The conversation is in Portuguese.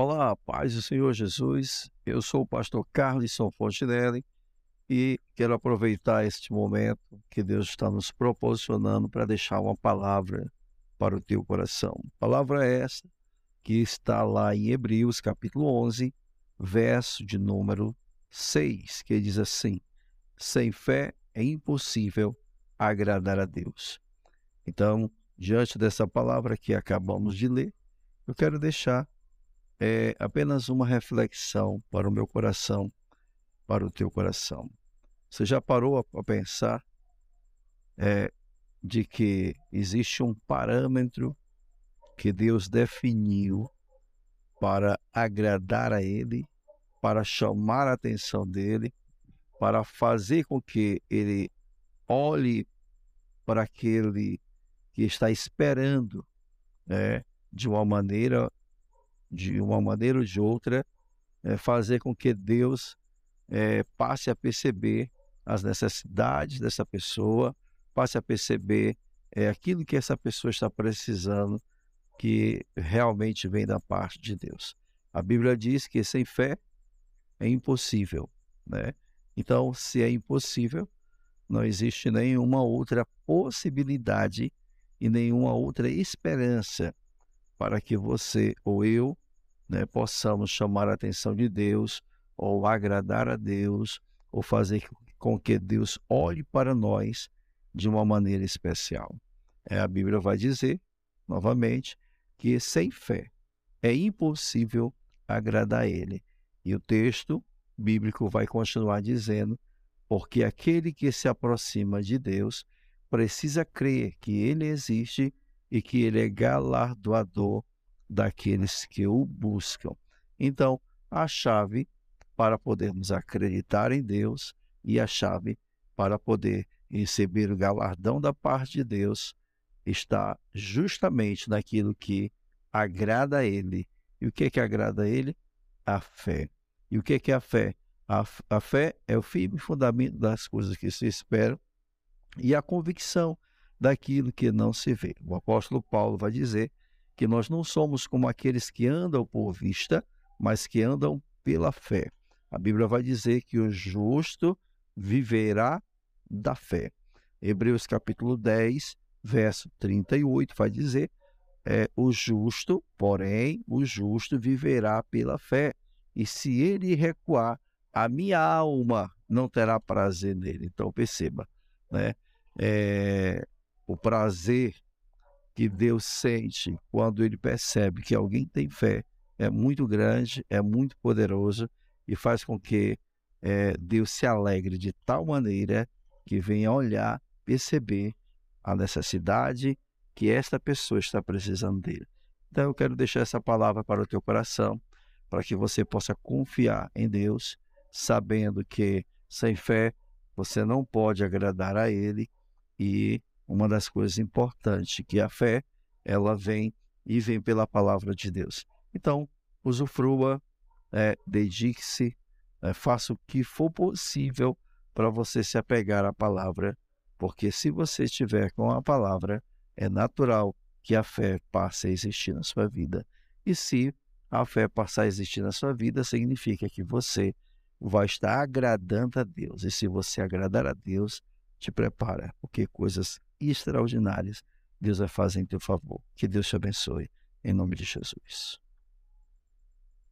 Olá, paz do Senhor Jesus. Eu sou o pastor Carlson Fontinelli e quero aproveitar este momento que Deus está nos proporcionando para deixar uma palavra para o teu coração. Palavra essa que está lá em Hebreus, capítulo 11, verso de número 6, que diz assim: Sem fé é impossível agradar a Deus. Então, diante dessa palavra que acabamos de ler, eu quero deixar é, apenas uma reflexão para o meu coração, para o teu coração. Você já parou a, pensar é, de que existe um parâmetro que Deus definiu para agradar a Ele, para chamar a atenção dele, para fazer com que ele olhe para aquele que está esperando, né, de uma maneira, de uma maneira ou de outra, é, fazer com que Deus é, passe a perceber as necessidades dessa pessoa, passe a perceber é, aquilo que essa pessoa está precisando, que realmente vem da parte de Deus. A Bíblia diz que sem fé é impossível, né? Então, se é impossível, não existe nenhuma outra possibilidade e nenhuma outra esperança para que você ou eu né, possamos chamar a atenção de Deus, ou agradar a Deus, ou fazer com que Deus olhe para nós de uma maneira especial. É, a Bíblia vai dizer, novamente, que sem fé é impossível agradar a Ele. E o texto bíblico vai continuar dizendo porque aquele que se aproxima de Deus precisa crer que ele existe e que ele é galardoador daqueles que o buscam. Então, a chave para podermos acreditar em Deus e a chave para poder receber o galardão da parte de Deus está justamente naquilo que agrada a Ele. E o que é que agrada a Ele? A fé. E o que é, que é a fé? A, a fé é o firme fundamento das coisas que se esperam e a convicção daquilo que não se vê. O apóstolo Paulo vai dizer que nós não somos como aqueles que andam por vista, mas que andam pela fé. A Bíblia vai dizer que o justo viverá da fé. Hebreus capítulo 10, verso 38 vai dizer: é, o justo, porém, o justo viverá pela fé. E se ele recuar, a minha alma não terá prazer nele. Então perceba, né? É, o prazer que Deus sente quando ele percebe que alguém tem fé é muito grande, é muito poderoso e faz com que é, Deus se alegre de tal maneira que venha olhar, perceber a necessidade que esta pessoa está precisando dele. Então eu quero deixar essa palavra para o teu coração, para que você possa confiar em Deus sabendo que sem fé você não pode agradar a Ele e uma das coisas importantes que a fé ela vem e vem pela palavra de Deus. Então usufrua, é, dedique-se, é, faça o que for possível para você se apegar à palavra, porque se você estiver com a palavra, é natural que a fé passe a existir na sua vida. E se a fé passar a existir na sua vida, significa que você vai estar agradando a Deus. E se você agradar a Deus, te prepara, porque coisas extraordinárias Deus vai fazer em teu favor. Que Deus te abençoe. Em nome de Jesus.